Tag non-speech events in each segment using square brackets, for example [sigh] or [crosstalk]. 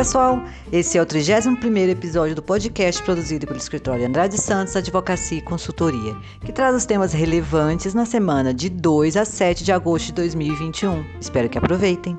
Pessoal, esse é o 31º episódio do podcast produzido pelo escritório Andrade Santos Advocacia e Consultoria, que traz os temas relevantes na semana de 2 a 7 de agosto de 2021. Espero que aproveitem.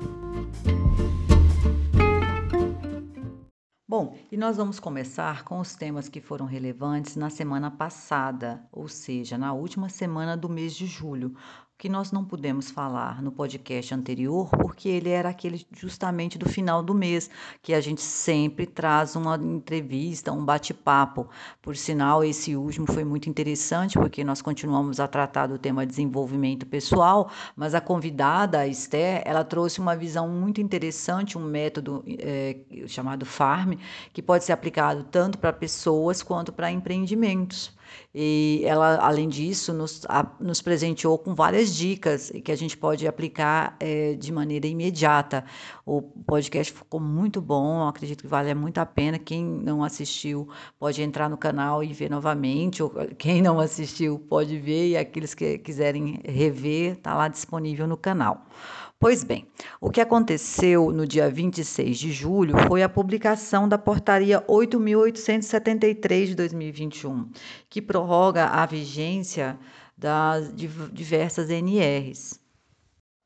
Bom, e nós vamos começar com os temas que foram relevantes na semana passada, ou seja, na última semana do mês de julho, que nós não pudemos falar no podcast anterior, porque ele era aquele justamente do final do mês, que a gente sempre traz uma entrevista, um bate-papo. Por sinal, esse último foi muito interessante, porque nós continuamos a tratar do tema desenvolvimento pessoal, mas a convidada, a Esther, ela trouxe uma visão muito interessante, um método é, chamado FARM, que pode ser aplicado tanto para pessoas quanto para empreendimentos. E ela, além disso, nos, a, nos presenteou com várias dicas que a gente pode aplicar é, de maneira imediata. O podcast ficou muito bom, acredito que vale muito a pena. Quem não assistiu pode entrar no canal e ver novamente, ou quem não assistiu pode ver, e aqueles que quiserem rever, está lá disponível no canal. Pois bem, o que aconteceu no dia 26 de julho foi a publicação da Portaria 8.873 de 2021, que prorroga a vigência das diversas NRs.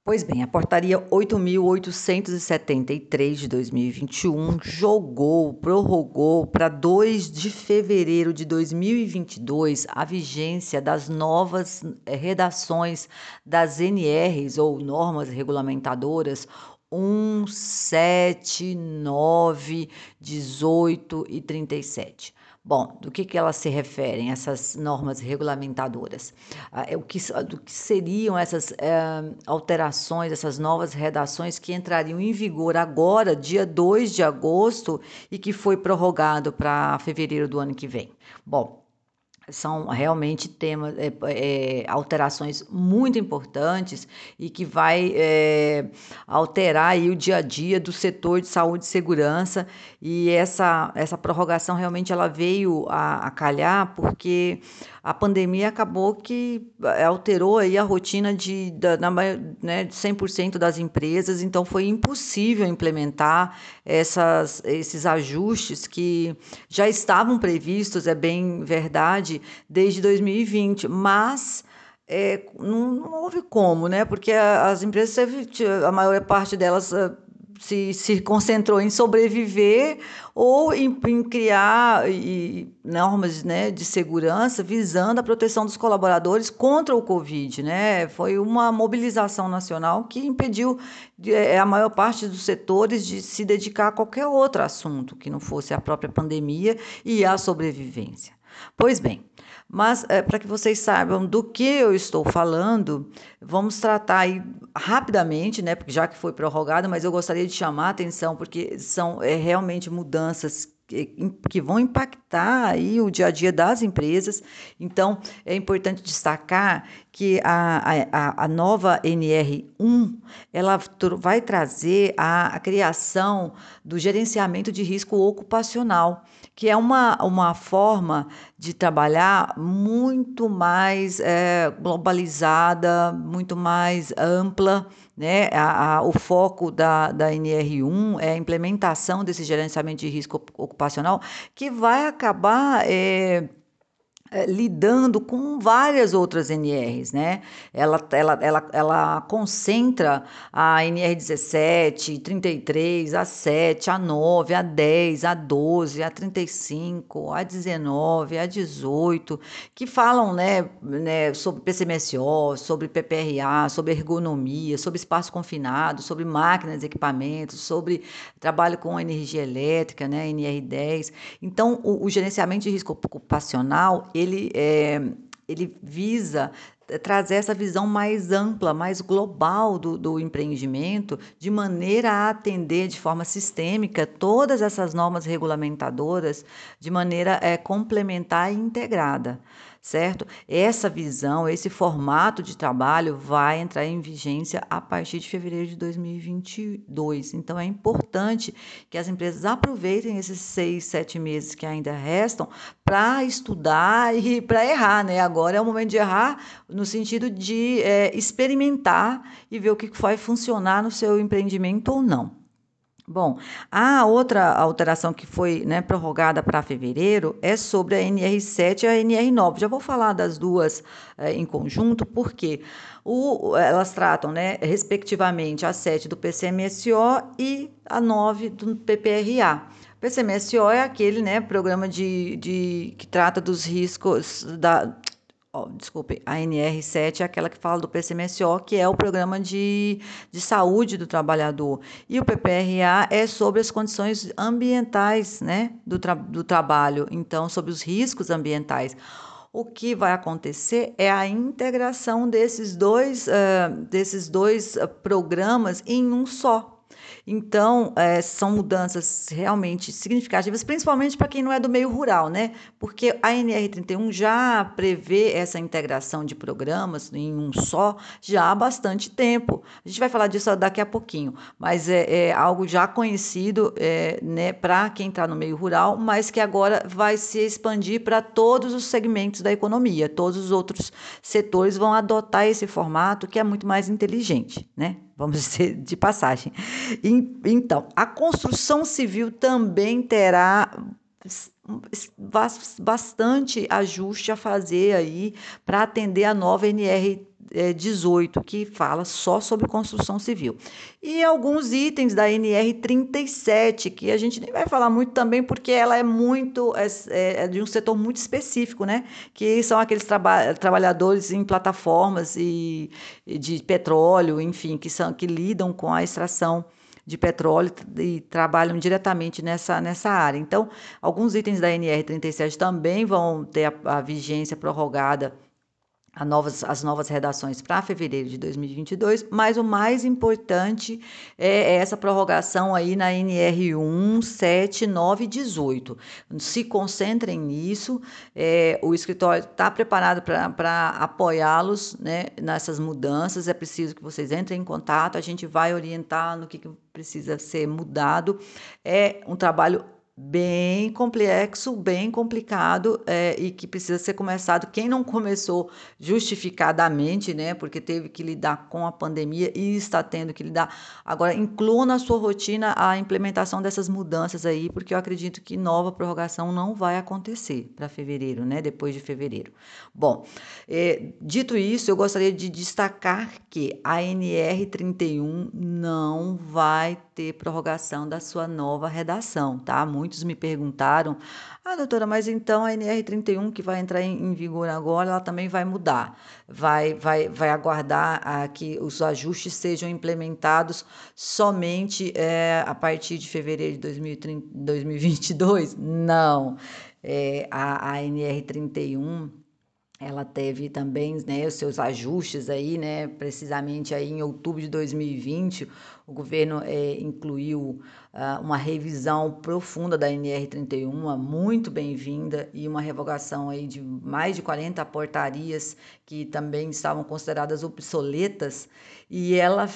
Pois bem, a portaria 8.873 de 2021 jogou, prorrogou para 2 de fevereiro de 2022 a vigência das novas eh, redações das NRs ou normas regulamentadoras 1, 7, 9, 18 e 37. Bom, do que, que elas se referem, essas normas regulamentadoras? Ah, é o que, do que seriam essas é, alterações, essas novas redações que entrariam em vigor agora, dia 2 de agosto, e que foi prorrogado para fevereiro do ano que vem? Bom, são realmente temas, é, é, alterações muito importantes e que vai é, alterar o dia a dia do setor de saúde e segurança. E essa, essa prorrogação realmente ela veio a, a calhar porque a pandemia acabou que eh, alterou aí a rotina de, da, na, né, de 100% das empresas, então foi impossível implementar essas, esses ajustes que já estavam previstos, é bem verdade, desde 2020, mas é, não, não, houve como, né? Porque as empresas, a maior parte delas eh, se, se concentrou em sobreviver ou em, em criar e, normas né, de segurança visando a proteção dos colaboradores contra o Covid. Né? Foi uma mobilização nacional que impediu é, a maior parte dos setores de se dedicar a qualquer outro assunto que não fosse a própria pandemia e a sobrevivência. Pois bem, mas é, para que vocês saibam do que eu estou falando, vamos tratar aí rapidamente, né? Porque já que foi prorrogado, mas eu gostaria de chamar a atenção, porque são é, realmente mudanças que vão impactar aí o dia a dia das empresas. Então, é importante destacar que a, a, a nova NR1 ela vai trazer a, a criação do gerenciamento de risco ocupacional, que é uma, uma forma de trabalhar muito mais é, globalizada, muito mais ampla. Né? A, a, o foco da, da NR1 é a implementação desse gerenciamento de risco ocupacional, que vai acabar. É, lidando com várias outras NRs, né? Ela, ela, ela, ela concentra a NR17, 33, a 7, a 9, a 10, a 12, a 35, a 19, a 18, que falam né, né, sobre PCMSO, sobre PPRA, sobre ergonomia, sobre espaço confinado, sobre máquinas e equipamentos, sobre trabalho com energia elétrica, né, NR10. Então, o, o gerenciamento de risco ocupacional, ele, é, ele visa trazer essa visão mais ampla, mais global do, do empreendimento, de maneira a atender de forma sistêmica todas essas normas regulamentadoras de maneira é, complementar e integrada certo? Essa visão, esse formato de trabalho vai entrar em vigência a partir de fevereiro de 2022. Então, é importante que as empresas aproveitem esses seis, sete meses que ainda restam para estudar [laughs] e para errar, né? Agora é o momento de errar no sentido de é, experimentar e ver o que vai funcionar no seu empreendimento ou não. Bom, a outra alteração que foi né, prorrogada para fevereiro é sobre a NR7 e a NR9. Já vou falar das duas é, em conjunto, porque o, elas tratam, né, respectivamente, a 7 do PCMSO e a 9 do PPRA. PCMSO é aquele né, programa de, de, que trata dos riscos da, desculpe, a NR7 é aquela que fala do PCMSO, que é o programa de, de saúde do trabalhador. E o PPRA é sobre as condições ambientais né, do, tra do trabalho, então, sobre os riscos ambientais. O que vai acontecer é a integração desses dois, uh, desses dois programas em um só. Então, é, são mudanças realmente significativas, principalmente para quem não é do meio rural, né? Porque a NR31 já prevê essa integração de programas em um só já há bastante tempo. A gente vai falar disso daqui a pouquinho, mas é, é algo já conhecido é, né, para quem está no meio rural, mas que agora vai se expandir para todos os segmentos da economia. Todos os outros setores vão adotar esse formato que é muito mais inteligente, né? Vamos [laughs] dizer de passagem. Então, a construção civil também terá bastante ajuste a fazer aí para atender a nova NR 18, que fala só sobre construção civil. E alguns itens da NR 37, que a gente nem vai falar muito também, porque ela é muito é, é, é de um setor muito específico, né? Que são aqueles traba trabalhadores em plataformas e, e de petróleo, enfim, que são que lidam com a extração de petróleo e trabalham diretamente nessa, nessa área. Então, alguns itens da NR 37 também vão ter a, a vigência prorrogada novas, as novas redações para fevereiro de 2022, mas o mais importante é essa prorrogação aí na NR1, 7, 9 e 18. Se concentrem nisso, é, o escritório está preparado para apoiá-los né, nessas mudanças, é preciso que vocês entrem em contato, a gente vai orientar no que, que precisa ser mudado. É um trabalho bem complexo, bem complicado é, e que precisa ser começado. Quem não começou justificadamente, né, porque teve que lidar com a pandemia e está tendo que lidar, agora inclua na sua rotina a implementação dessas mudanças aí, porque eu acredito que nova prorrogação não vai acontecer para fevereiro, né, depois de fevereiro. Bom, é, dito isso, eu gostaria de destacar que a NR 31 não vai ter prorrogação da sua nova redação, tá? Muito muitos me perguntaram: ah, doutora, mas então a NR31 que vai entrar em, em vigor agora, ela também vai mudar, vai, vai, vai aguardar a que os ajustes sejam implementados somente é, a partir de fevereiro de 2030, 2022? Não. É, a, a NR31 ela teve também né, os seus ajustes aí, né, precisamente aí em outubro de 2020, o governo é, incluiu uh, uma revisão profunda da NR31, muito bem-vinda, e uma revogação aí de mais de 40 portarias que também estavam consideradas obsoletas, e ela,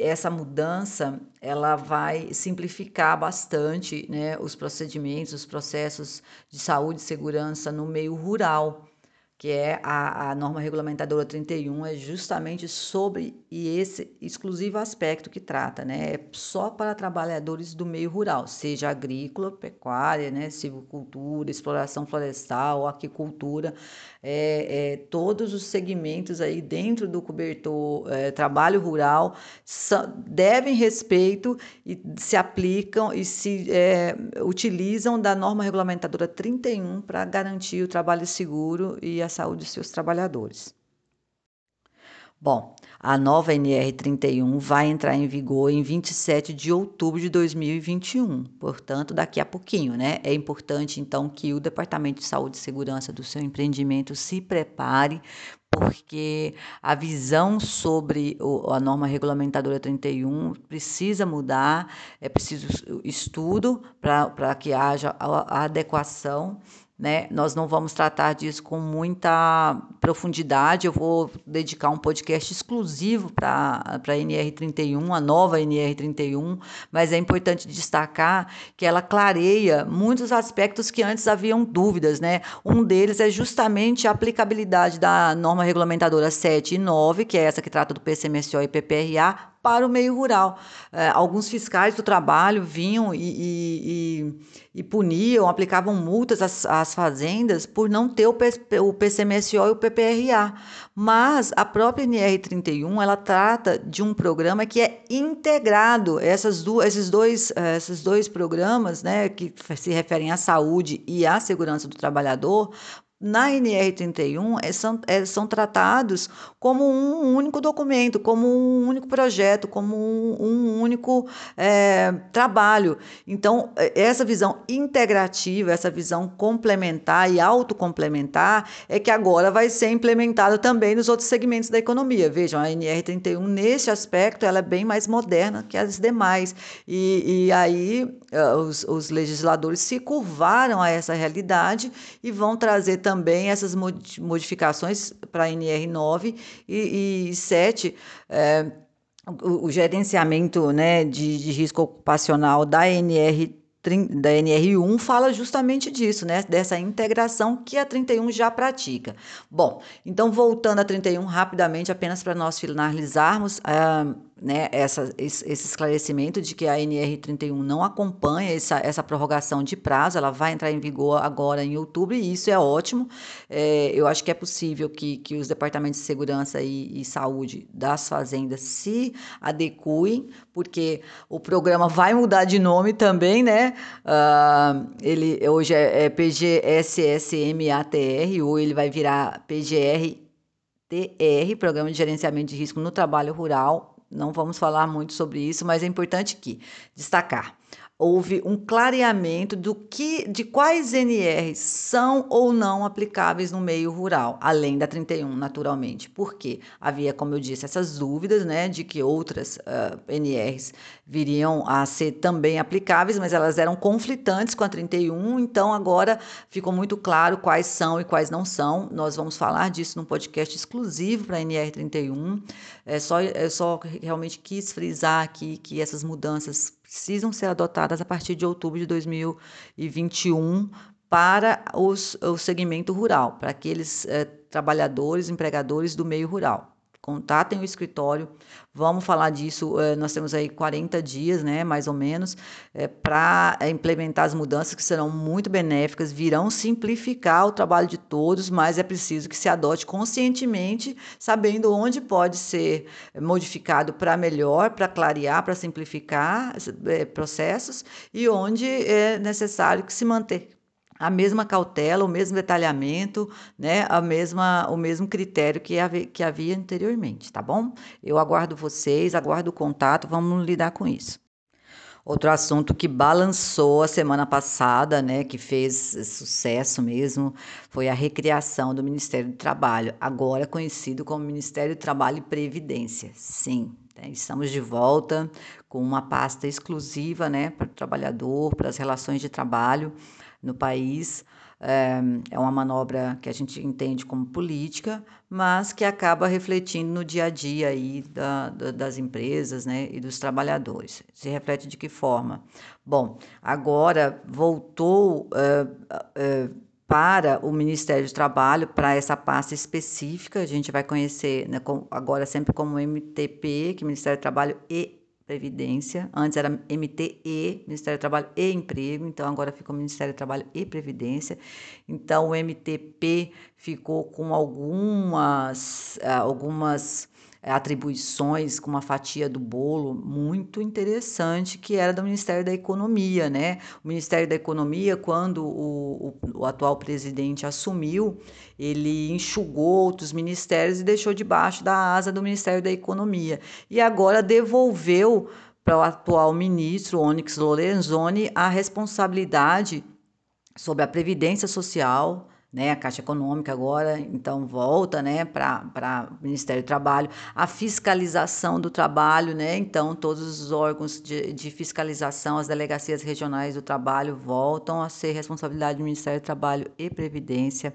essa mudança, ela vai simplificar bastante né, os procedimentos, os processos de saúde e segurança no meio rural que é a, a norma regulamentadora 31, é justamente sobre e esse exclusivo aspecto que trata, né? É só para trabalhadores do meio rural, seja agrícola, pecuária, né? silvicultura, exploração florestal, aquicultura, é, é, todos os segmentos aí dentro do cobertor é, trabalho rural são, devem respeito e se aplicam e se é, utilizam da norma regulamentadora 31 para garantir o trabalho seguro e a saúde de seus trabalhadores. Bom, a nova NR31 vai entrar em vigor em 27 de outubro de 2021, portanto, daqui a pouquinho, né? É importante, então, que o Departamento de Saúde e Segurança do seu empreendimento se prepare, porque a visão sobre a norma regulamentadora 31 precisa mudar, é preciso estudo para que haja a adequação né? Nós não vamos tratar disso com muita profundidade. Eu vou dedicar um podcast exclusivo para a NR31, a nova NR31, mas é importante destacar que ela clareia muitos aspectos que antes haviam dúvidas. Né? Um deles é justamente a aplicabilidade da norma regulamentadora 7 e 9, que é essa que trata do PCMSO e PPRA, para o meio rural. É, alguns fiscais do trabalho vinham e, e, e, puniam, aplicavam multas às, às, fazendas por não ter o, o PCMSO e o PPRA. Mas a própria NR31 ela trata de um programa que é integrado. Essas esses, dois, é, esses dois programas, né, que se referem à saúde e à segurança do trabalhador, na NR31 é, são, é, são tratados como um único documento, como um único projeto, como um, um único é, trabalho. Então, é, essa visão integrativa, essa visão complementar e autocomplementar é que agora vai ser implementada também nos outros segmentos da economia. Vejam, a NR31, nesse aspecto, ela é bem mais moderna que as demais. E, e aí, os, os legisladores se curvaram a essa realidade e vão trazer também essas modificações para a NR9 e, e 7. É, o, o, gerenciamento né, de, de risco ocupacional da NR da NR1 fala justamente disso, né? Dessa integração que a 31 já pratica. Bom, então voltando a 31 rapidamente, apenas para nós finalizarmos. Uh, né, essa, esse esclarecimento de que a NR31 não acompanha essa, essa prorrogação de prazo, ela vai entrar em vigor agora em outubro, e isso é ótimo. É, eu acho que é possível que, que os departamentos de segurança e, e saúde das fazendas se adequem, porque o programa vai mudar de nome também, né? Uh, ele hoje é, é PGSSMATR, ou ele vai virar PGR. TR, Programa de Gerenciamento de Risco no Trabalho Rural, não vamos falar muito sobre isso, mas é importante que destacar houve um clareamento do que, de quais NRs são ou não aplicáveis no meio rural, além da 31, naturalmente. Porque havia, como eu disse, essas dúvidas, né, de que outras uh, NRs viriam a ser também aplicáveis, mas elas eram conflitantes com a 31, então agora ficou muito claro quais são e quais não são. Nós vamos falar disso num podcast exclusivo para a NR 31. É só, é só realmente quis frisar aqui que essas mudanças precisam ser adotadas a partir de outubro de 2021 para os, o segmento rural, para aqueles é, trabalhadores, empregadores do meio rural contatem o escritório. Vamos falar disso. Eh, nós temos aí 40 dias, né, mais ou menos, é, para implementar as mudanças que serão muito benéficas, virão simplificar o trabalho de todos, mas é preciso que se adote conscientemente, sabendo onde pode ser modificado para melhor, para clarear, para simplificar processos e onde é necessário que se manter a mesma cautela, o mesmo detalhamento, né, a mesma, o mesmo critério que havia, que havia anteriormente, tá bom? Eu aguardo vocês, aguardo o contato, vamos lidar com isso. Outro assunto que balançou a semana passada, né, que fez sucesso mesmo, foi a recriação do Ministério do Trabalho, agora conhecido como Ministério do Trabalho e Previdência. Sim, né, estamos de volta com uma pasta exclusiva, né, para o trabalhador, para as relações de trabalho no país. É, é uma manobra que a gente entende como política, mas que acaba refletindo no dia a dia aí da, da, das empresas né, e dos trabalhadores. Se reflete de que forma? Bom, agora voltou uh, uh, para o Ministério do Trabalho, para essa pasta específica, a gente vai conhecer né, com, agora sempre como MTP, que é Ministério do Trabalho e Previdência. Antes era MTE, Ministério do Trabalho e Emprego, então agora ficou Ministério do Trabalho e Previdência. Então o MTP ficou com algumas, ah, algumas atribuições com uma fatia do bolo muito interessante que era do Ministério da Economia, né? O Ministério da Economia, quando o, o, o atual presidente assumiu, ele enxugou outros ministérios e deixou debaixo da asa do Ministério da Economia. E agora devolveu para o atual ministro, Onyx Lorenzoni, a responsabilidade sobre a previdência social, né, a Caixa Econômica agora, então volta, né, para o Ministério do Trabalho, a fiscalização do trabalho, né, então todos os órgãos de, de fiscalização, as delegacias regionais do trabalho voltam a ser responsabilidade do Ministério do Trabalho e Previdência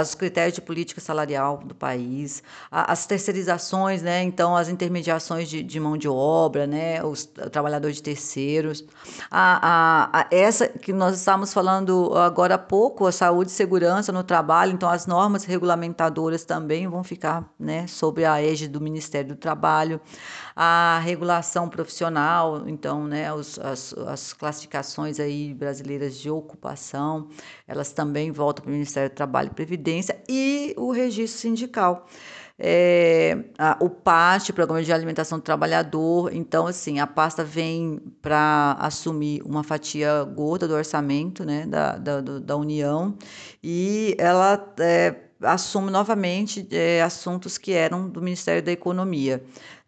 os critérios de política salarial do país, as terceirizações, né? Então, as intermediações de, de mão de obra, né? Os trabalhadores de terceiros. A, a, a, essa que nós estamos falando agora há pouco, a saúde, segurança segurança no trabalho, então as normas regulamentadoras também vão ficar né, sob a égide do Ministério do Trabalho. A regulação profissional, então, né, os, as, as classificações aí brasileiras de ocupação, elas também voltam para o Ministério do Trabalho e Previdência e o registro sindical é, a, o PAST, Programa de Alimentação do Trabalhador. Então, assim, a pasta vem para assumir uma fatia gorda do orçamento né, da, da, da União e ela é, assume novamente é, assuntos que eram do Ministério da Economia.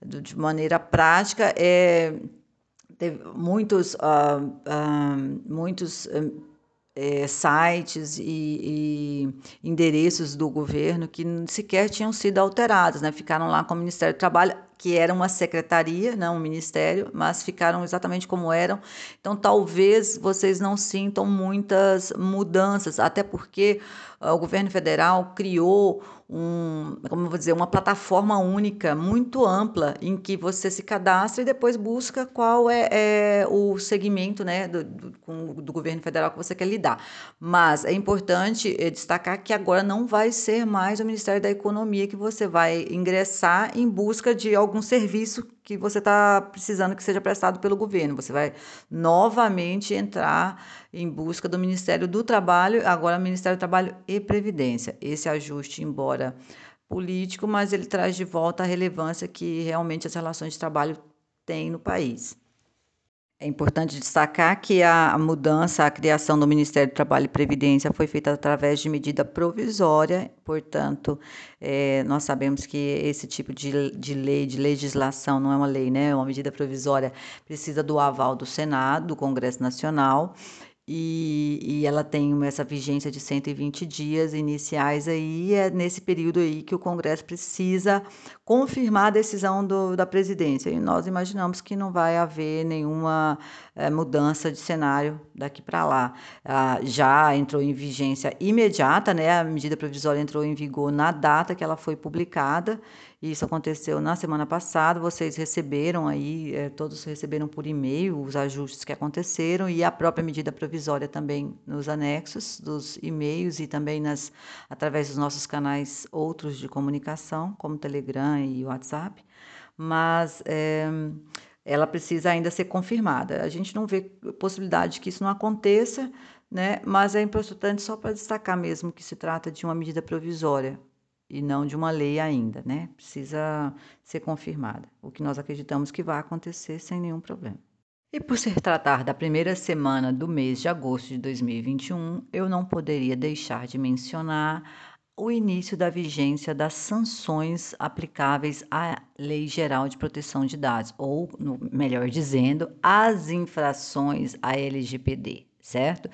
De maneira prática, é, teve muitos, uh, uh, muitos é, sites e, e, endereços do governo que sequer tinham sido alterados, né? Ficaram lá com o Ministério do Trabalho, que era uma secretaria, não um ministério, mas ficaram exatamente como eram. Então, talvez vocês não sintam muitas mudanças, até porque o governo federal criou um, como vou dizer, uma plataforma única, muito ampla, em que você se cadastra e depois busca qual é, é o segmento né, do, do, do, governo federal que você quer lidar. Mas é importante eh, destacar que agora não vai ser mais o Ministério da Economia que você vai ingressar em busca de algum serviço que você está precisando que seja prestado pelo governo. Você vai novamente entrar em busca do Ministério do Trabalho, agora Ministério do Trabalho e Previdência. Esse ajuste, embora político, mas ele traz de volta a relevância que realmente as relações de trabalho têm no país. É importante destacar que a mudança, a criação do Ministério do Trabalho e Previdência foi feita através de medida provisória, portanto, é, nós sabemos que esse tipo de, de lei, de legislação, não é uma lei, né? É uma medida provisória, precisa do aval do Senado, do Congresso Nacional, e, e ela tem essa vigência de 120 dias iniciais aí, é nesse período aí que o Congresso precisa confirmar a decisão do, da presidência. E nós imaginamos que não vai haver nenhuma é, mudança de cenário daqui para lá. Ah, já entrou em vigência imediata, né? A medida provisória entrou em vigor na data que ela foi publicada isso aconteceu na semana passada. Vocês receberam aí, é, todos receberam por e-mail os ajustes que aconteceram e a própria medida provisória também nos anexos dos e-mails e também nas, através dos nossos canais outros de comunicação, como Telegram e WhatsApp. Mas é, ela precisa ainda ser confirmada. A gente não vê possibilidade de que isso não aconteça, né? Mas é importante só para destacar mesmo que se trata de uma medida provisória, e não de uma lei ainda, né? Precisa ser confirmada, o que nós acreditamos que vai acontecer sem nenhum problema. E por se tratar da primeira semana do mês de agosto de 2021, eu não poderia deixar de mencionar o início da vigência das sanções aplicáveis à Lei Geral de Proteção de Dados, ou, melhor dizendo, as infrações à LGPD certo?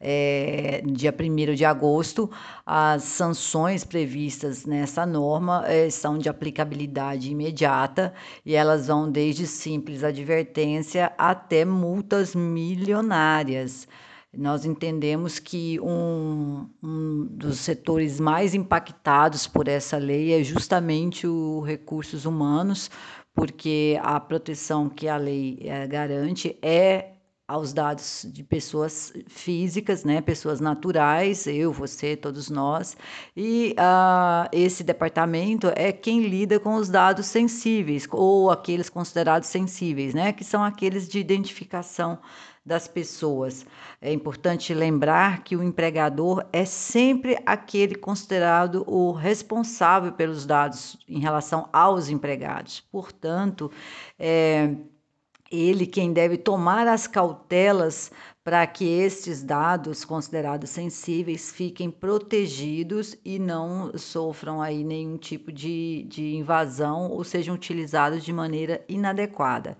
É, dia 1 de agosto, as sanções previstas nessa norma é, são de aplicabilidade imediata e elas vão desde simples advertência até multas milionárias. Nós entendemos que um, um dos setores mais impactados por essa lei é justamente o recursos humanos, porque a proteção que a lei é, garante é aos dados de pessoas físicas, né, pessoas naturais, eu, você, todos nós, e uh, esse departamento é quem lida com os dados sensíveis ou aqueles considerados sensíveis, né, que são aqueles de identificação das pessoas. É importante lembrar que o empregador é sempre aquele considerado o responsável pelos dados em relação aos empregados. Portanto, é, ele quem deve tomar as cautelas para que estes dados considerados sensíveis fiquem protegidos e não sofram aí nenhum tipo de, de invasão ou sejam utilizados de maneira inadequada.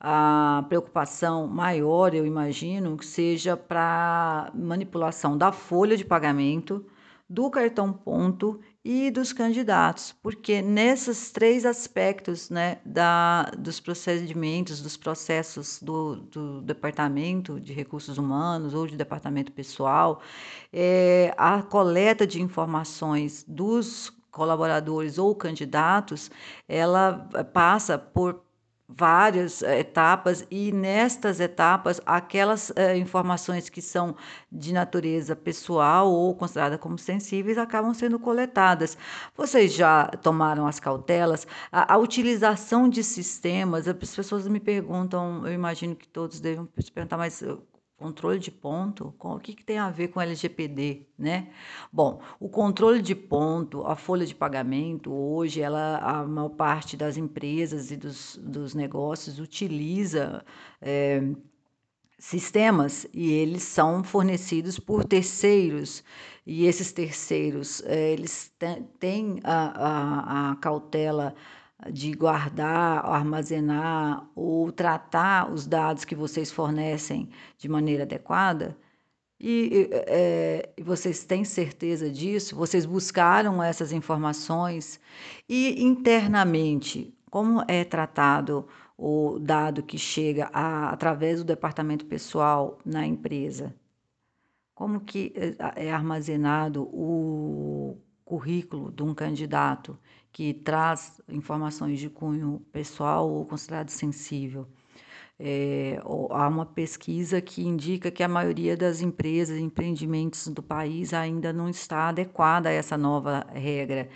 A preocupação maior, eu imagino, que seja para manipulação da folha de pagamento, do cartão ponto e dos candidatos, porque nesses três aspectos né, da, dos procedimentos, dos processos do, do Departamento de Recursos Humanos ou de Departamento Pessoal, é, a coleta de informações dos colaboradores ou candidatos, ela passa por várias eh, etapas e nestas etapas aquelas eh, informações que são de natureza pessoal ou consideradas como sensíveis acabam sendo coletadas. Vocês já tomaram as cautelas? A, a utilização de sistemas, as pessoas me perguntam, eu imagino que todos devem se perguntar, mas Controle de ponto, o que, que tem a ver com LGPD, né? Bom, o controle de ponto, a folha de pagamento, hoje, ela, a maior parte das empresas e dos, dos negócios utiliza é, sistemas e eles são fornecidos por terceiros e esses terceiros, é, eles têm a, a, a cautela de guardar, armazenar ou tratar os dados que vocês fornecem de maneira adequada? E, é, vocês têm certeza disso? Vocês buscaram essas informações? E internamente, como é tratado o dado que chega a, através do departamento pessoal na empresa? Como que é, é armazenado o currículo de um candidato? Que traz informações de cunho pessoal ou considerado sensível. É, há uma pesquisa que indica que a maioria das empresas e empreendimentos do país ainda não está adequada a essa nova regra.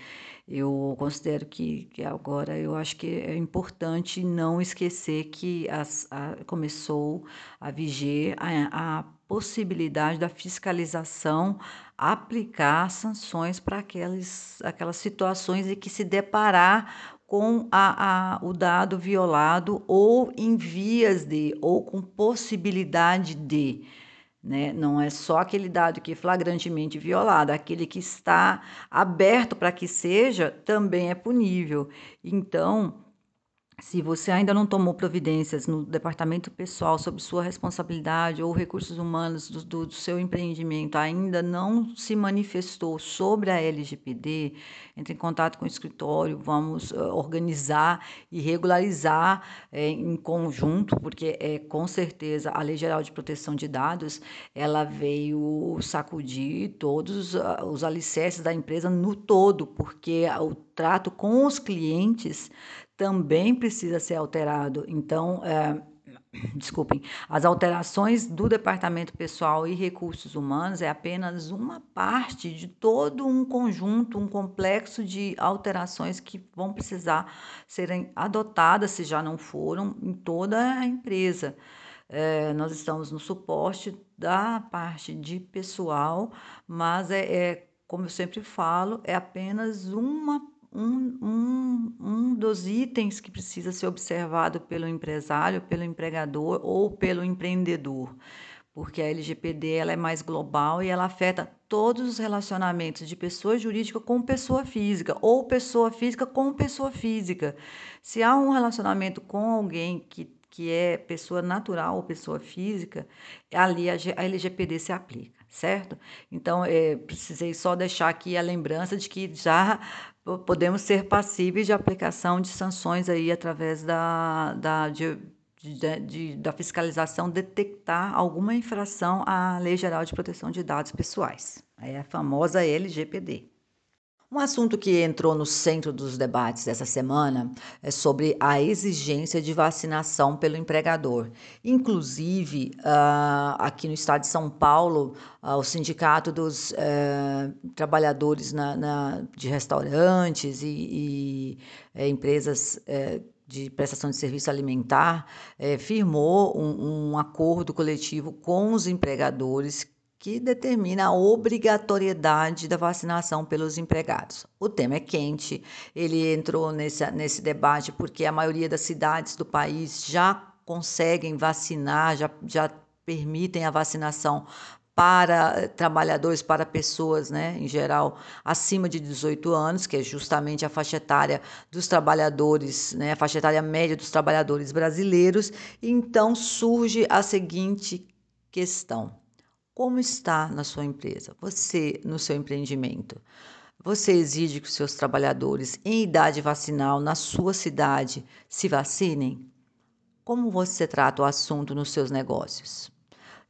Eu considero que, que agora eu acho que é importante não esquecer que as, a, começou a viger a, a possibilidade da fiscalização aplicar sanções para aquelas, aquelas situações em que se deparar com a, a, o dado violado ou em vias de, ou com possibilidade de. Né? Não é só aquele dado que é flagrantemente violado, aquele que está aberto para que seja também é punível. Então, se você ainda não tomou providências no departamento pessoal sobre sua responsabilidade ou recursos humanos do, do, do, seu empreendimento ainda não se manifestou sobre a LGPD, entre em contato com o escritório, vamos uh, organizar e regularizar é, em conjunto, porque é com certeza a Lei Geral de Proteção de Dados ela veio sacudir todos os alicerces da empresa no todo, porque o trato com os clientes também precisa ser alterado. Então, é, [clears throat] desculpem, as alterações do Departamento Pessoal e Recursos Humanos é apenas uma parte de todo um conjunto, um complexo de alterações que vão precisar serem adotadas, se já não foram, em toda a empresa. É, nós estamos no suporte da parte de pessoal, mas é, é como eu sempre falo, é apenas uma um, um, um dos itens que precisa ser observado pelo empresário, pelo empregador ou pelo empreendedor, porque a LGPD ela é mais global e ela afeta todos os relacionamentos de pessoa jurídica com pessoa física ou pessoa física com pessoa física. Se há um relacionamento com alguém que que é pessoa natural ou pessoa física, ali a, LGPD se aplica, certo? Então, é, precisei só deixar aqui a lembrança de que já podemos ser passíveis de aplicação de sanções aí através da, da, de, de, de, da fiscalização detectar alguma infração à Lei Geral de Proteção de Dados Pessoais, é a famosa LGPD. Um assunto que entrou no centro dos debates dessa semana é sobre a exigência de vacinação pelo empregador. Inclusive, uh, aqui no estado de São Paulo, uh, o Sindicato dos uh, Trabalhadores na, na, de Restaurantes e, e eh, empresas eh, de prestação de serviço alimentar firmou um, um acordo coletivo com os empregadores que determina a obrigatoriedade da vacinação pelos empregados. O tema é quente, ele entrou nesse, nesse debate porque a maioria das cidades do país já conseguem vacinar, já, já permitem a vacinação para trabalhadores, para pessoas, né, em geral, acima de 18 anos, que é justamente a faixa etária dos trabalhadores, né, a faixa etária média dos trabalhadores brasileiros. Então surge a seguinte questão: como está na sua empresa? Você, no seu empreendimento? Você exige que os seus trabalhadores em idade vacinal na sua cidade se vacinem? Como você trata o assunto nos seus negócios?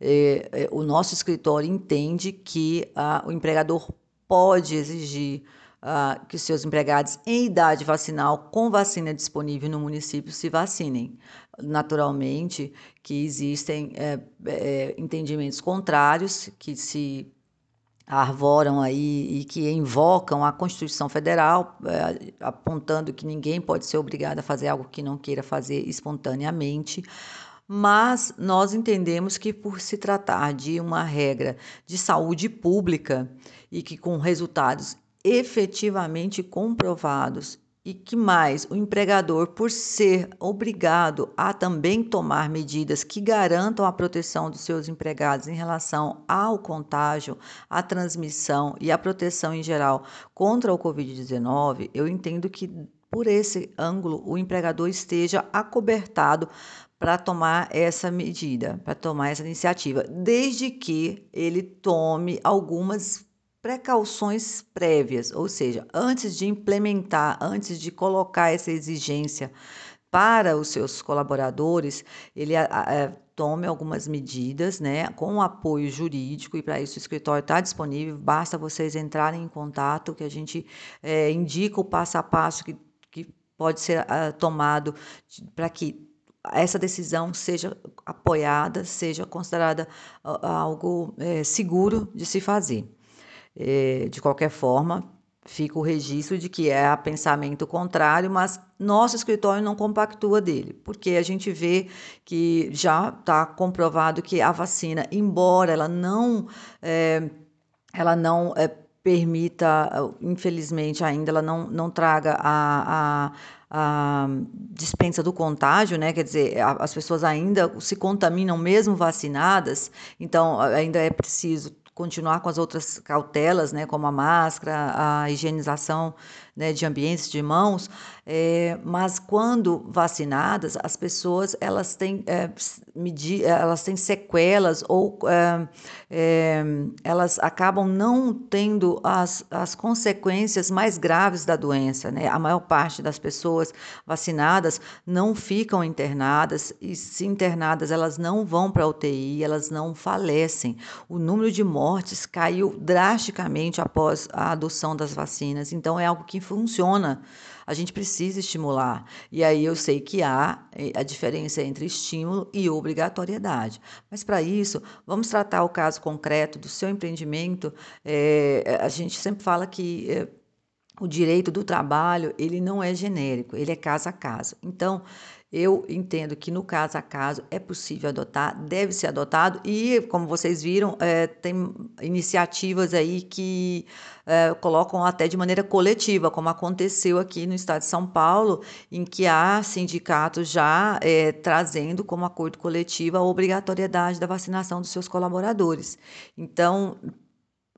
É, é, o nosso escritório entende que ah, o empregador pode exigir uh, que seus empregados em idade vacinal com vacina disponível no município se vacinem. Naturalmente que existem é, é, entendimentos contrários que se arvoram aí e que invocam a Constituição Federal, é, apontando que ninguém pode ser obrigado a fazer algo que não queira fazer espontaneamente. Mas nós entendemos que, por se tratar de uma regra de saúde pública e que com resultados efetivamente comprovados. E que mais? O empregador, por ser obrigado a também tomar medidas que garantam a proteção dos seus empregados em relação ao contágio, à transmissão e à proteção em geral contra o Covid-19, eu entendo que por esse ângulo o empregador esteja acobertado para tomar essa medida, para tomar essa iniciativa, desde que ele tome algumas precauções prévias, ou seja, antes de implementar, antes de colocar essa exigência para os seus colaboradores, ele tome algumas medidas, né, com apoio jurídico, e para isso o escritório está disponível, basta vocês entrarem em contato, que a gente é, indica o passo a passo que, que pode ser tomado para que essa decisão seja apoiada, seja considerada algo é, seguro de se fazer. É, de qualquer forma, fica o registro de que é a pensamento contrário, mas nosso escritório não compactua dele, porque a gente vê que já está comprovado que a vacina, embora ela não, é, ela não é, permita, infelizmente ainda, ela não, não traga a, a a dispensa do contágio, né? Quer dizer, as pessoas ainda se contaminam mesmo vacinadas, então ainda é preciso continuar com as outras cautelas, né, como a máscara, a higienização né, de ambientes, de mãos, é, mas quando vacinadas, as pessoas elas têm, é, medir, elas têm sequelas ou é, elas acabam não tendo as, as consequências mais graves da doença. Né? A maior parte das pessoas vacinadas não ficam internadas e se internadas elas não vão para a UTI, elas não falecem. O número de mortes caiu drasticamente após a adoção das vacinas, então é algo que funciona. A gente precisa estimular. E aí eu sei que há eh, a diferença entre estímulo e obrigatoriedade. Mas para isso, vamos tratar o caso concreto do seu empreendimento. É, a gente sempre fala que. É, o direito do trabalho ele não é genérico, ele é caso a caso. Então, eu entendo que no caso a caso é possível adotar, deve ser adotado e, como vocês viram, é, tem iniciativas aí que é, colocam até de maneira coletiva, como aconteceu aqui no estado de São Paulo, em que há sindicatos já é, trazendo como acordo coletivo a obrigatoriedade da vacinação dos seus colaboradores. Então,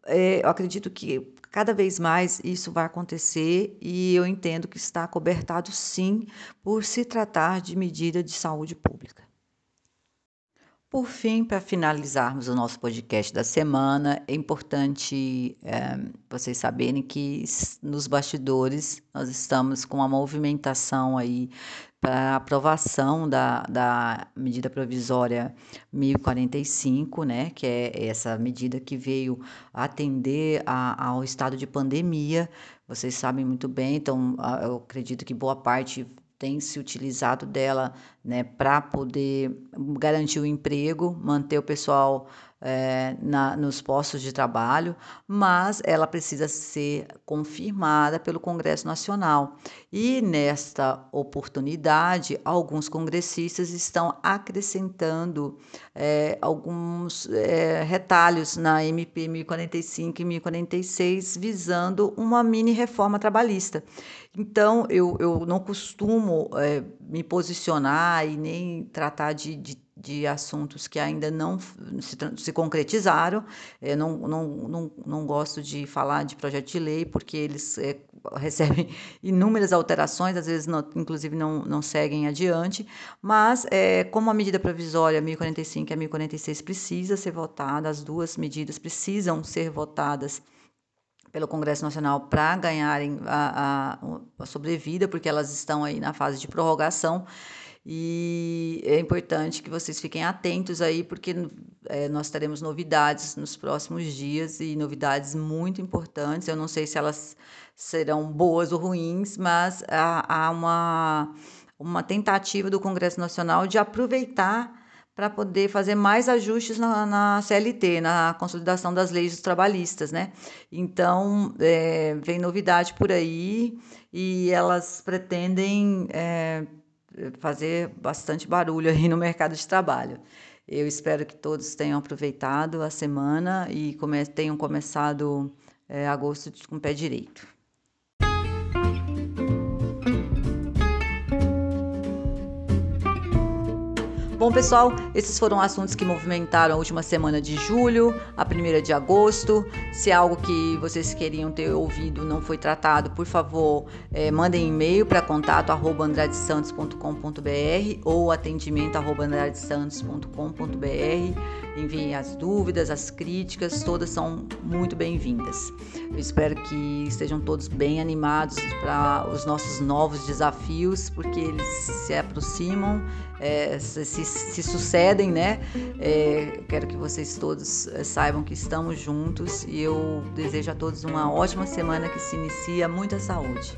eu acredito que cada vez mais isso vai acontecer e eu entendo que está cobertado sim por se tratar de medida de saúde pública. Por fim, para finalizarmos o nosso podcast da semana, é importante é, vocês saberem que nos bastidores nós estamos com uma movimentação aí para aprovação da, da medida provisória 1045, né, que é essa medida que veio atender a, ao estado de pandemia. Vocês sabem muito bem, então eu acredito que boa parte tem se utilizado dela né, para poder garantir o emprego, manter o pessoal é, na, nos postos de trabalho, mas ela precisa ser confirmada pelo Congresso Nacional. E nesta oportunidade, alguns congressistas estão acrescentando é, alguns é, retalhos na MP 1045 e 1046, visando uma mini reforma trabalhista. Então, eu, eu não costumo é, me posicionar e nem tratar de, de de assuntos que ainda não se, se concretizaram. Eu não, não, não, não gosto de falar de projeto de lei, porque eles é, recebem [laughs] inúmeras alterações, às vezes, não, inclusive, não, não seguem adiante. Mas, é, como a medida provisória 1045 e a 1046 precisa ser votada, as duas medidas precisam ser votadas pelo Congresso Nacional para ganharem a, a, a sobrevida, porque elas estão aí na fase de prorrogação. E é importante que vocês fiquem atentos aí, porque é, nós teremos novidades nos próximos dias e novidades muito importantes. Eu não sei se elas serão boas ou ruins, mas há, há uma, uma tentativa do Congresso Nacional de aproveitar para poder fazer mais ajustes na, na, CLT, na consolidação das leis trabalhistas, né? Então, é, vem novidade por aí e elas pretendem é, fazer bastante barulho aí no mercado de trabalho. Eu espero que todos tenham aproveitado a semana e come tenham começado é, agosto com o pé direito. Bom, pessoal, esses foram assuntos que movimentaram a última semana de julho, a primeira de agosto. Se algo que vocês queriam ter ouvido não foi tratado, por favor, é, mandem e-mail para contato arroba andradesantos.com.br ou atendimento arroba andradesantos.com.br. Enviem as dúvidas, as críticas, todas são muito bem-vindas. Eu espero que estejam todos bem animados para os nossos novos desafios, porque eles se aproximam é, se, se, sucedem, né? É, quero que vocês todos é, saibam que estamos juntos e eu desejo a todos uma ótima semana que se inicia. Muita saúde.